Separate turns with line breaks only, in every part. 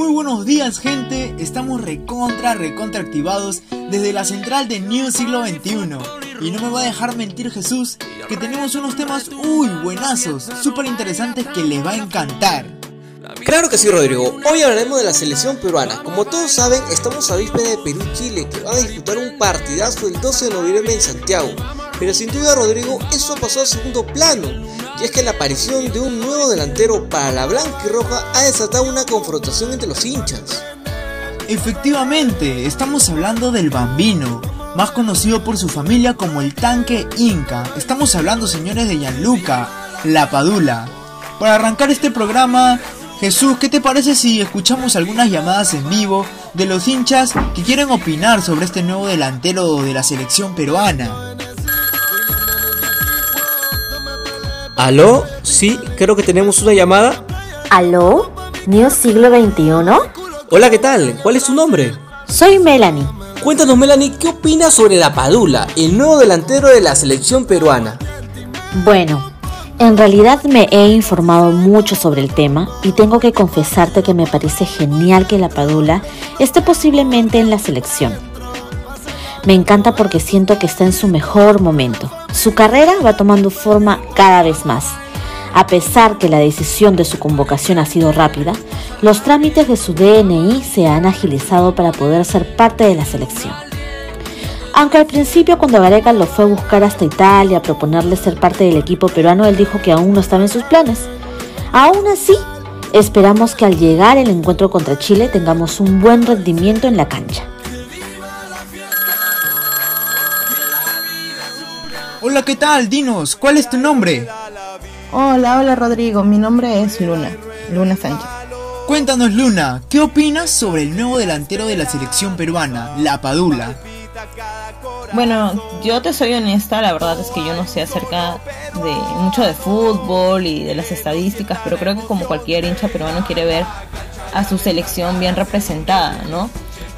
Muy buenos días gente, estamos recontra, recontra activados desde la central de New Siglo XXI. Y no me va a dejar mentir Jesús, que tenemos unos temas uy buenazos, súper interesantes que les va a encantar.
Claro que sí, Rodrigo. Hoy hablaremos de la selección peruana. Como todos saben, estamos a víspera de Perú-Chile, que va a disputar un partidazo el 12 de noviembre en Santiago. Pero sin duda, Rodrigo, eso pasó a segundo plano. Y es que la aparición de un nuevo delantero para la blanca y roja ha desatado una confrontación entre los hinchas.
Efectivamente, estamos hablando del Bambino, más conocido por su familia como el tanque Inca. Estamos hablando, señores, de Gianluca, la Padula. Para arrancar este programa, Jesús, ¿qué te parece si escuchamos algunas llamadas en vivo de los hinchas que quieren opinar sobre este nuevo delantero de la selección peruana?
¿Aló? Sí, creo que tenemos una llamada.
¿Aló? ¿New Siglo XXI?
Hola, ¿qué tal? ¿Cuál es su nombre?
Soy Melanie.
Cuéntanos, Melanie, ¿qué opinas sobre la Padula, el nuevo delantero de la selección peruana?
Bueno, en realidad me he informado mucho sobre el tema y tengo que confesarte que me parece genial que la Padula esté posiblemente en la selección. Me encanta porque siento que está en su mejor momento. Su carrera va tomando forma cada vez más. A pesar que la decisión de su convocación ha sido rápida, los trámites de su DNI se han agilizado para poder ser parte de la selección. Aunque al principio cuando Gareca lo fue a buscar hasta Italia a proponerle ser parte del equipo peruano, él dijo que aún no estaba en sus planes. Aún así, esperamos que al llegar el encuentro contra Chile tengamos un buen rendimiento en la cancha.
Hola, ¿qué tal? Dinos, ¿cuál es tu nombre?
Hola, hola Rodrigo, mi nombre es Luna, Luna Sánchez.
Cuéntanos, Luna, ¿qué opinas sobre el nuevo delantero de la selección peruana, La Padula?
Bueno, yo te soy honesta, la verdad es que yo no sé acerca de mucho de fútbol y de las estadísticas, pero creo que como cualquier hincha peruano quiere ver a su selección bien representada, ¿no?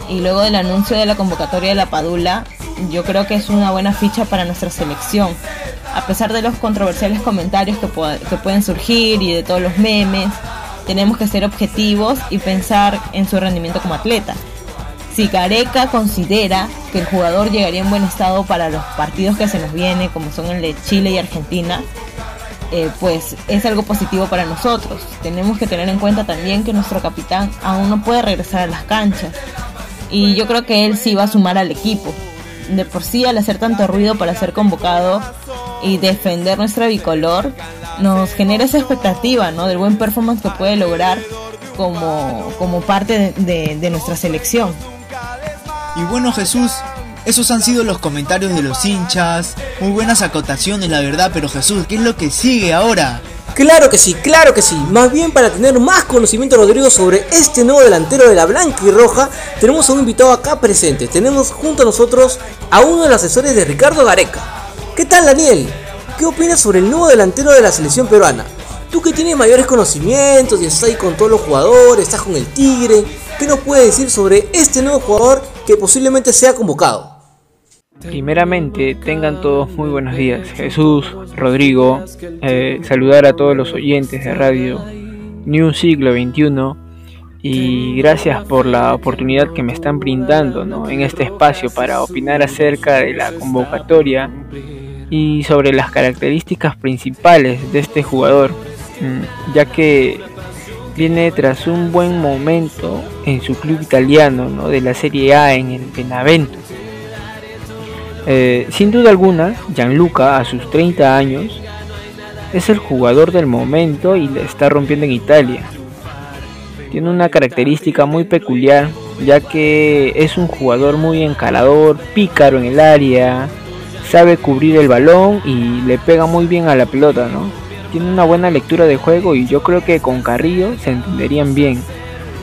Y luego del anuncio de la convocatoria de la Padula, yo creo que es una buena ficha para nuestra selección. A pesar de los controversiales comentarios que, pueden surgir y de todos los memes, tenemos que ser objetivos y pensar en su rendimiento como atleta. Si Careca considera que el jugador llegaría en buen estado para los partidos que se nos viene, como son el de Chile y Argentina, eh, pues es algo positivo para nosotros. Tenemos que tener en cuenta también que nuestro capitán aún no puede regresar a las canchas. Y yo creo que él sí va a sumar al equipo. De por sí, al hacer tanto ruido para ser convocado y defender nuestra bicolor, nos genera esa expectativa ¿no? del buen performance que puede lograr como, como parte de, de nuestra selección.
Y bueno Jesús, esos han sido los comentarios de los hinchas, muy buenas acotaciones la verdad, pero Jesús, ¿qué es lo que sigue ahora?
Claro que sí, claro que sí. Más bien para tener más conocimiento, Rodrigo, sobre este nuevo delantero de la blanca y roja, tenemos a un invitado acá presente. Tenemos junto a nosotros a uno de los asesores de Ricardo Gareca. ¿Qué tal, Daniel? ¿Qué opinas sobre el nuevo delantero de la selección peruana? Tú que tienes mayores conocimientos y estás ahí con todos los jugadores, estás con el Tigre, ¿qué nos puedes decir sobre este nuevo jugador que posiblemente sea convocado?
Primeramente, tengan todos muy buenos días. Jesús, Rodrigo, eh, saludar a todos los oyentes de radio New Siglo XXI y gracias por la oportunidad que me están brindando ¿no? en este espacio para opinar acerca de la convocatoria y sobre las características principales de este jugador, mm, ya que viene tras un buen momento en su club italiano ¿no? de la Serie A en el Benavento. Eh, sin duda alguna, Gianluca a sus 30 años es el jugador del momento y le está rompiendo en Italia. Tiene una característica muy peculiar, ya que es un jugador muy encalador, pícaro en el área, sabe cubrir el balón y le pega muy bien a la pelota, ¿no? Tiene una buena lectura de juego y yo creo que con Carrillo se entenderían bien.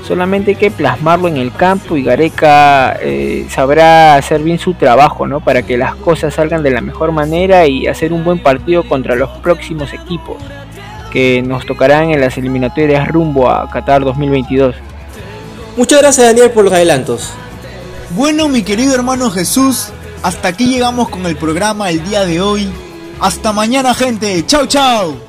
Solamente hay que plasmarlo en el campo y Gareca eh, sabrá hacer bien su trabajo, ¿no? Para que las cosas salgan de la mejor manera y hacer un buen partido contra los próximos equipos que nos tocarán en las eliminatorias rumbo a Qatar 2022.
Muchas gracias Daniel por los adelantos.
Bueno, mi querido hermano Jesús, hasta aquí llegamos con el programa el día de hoy. Hasta mañana, gente. Chao, chao.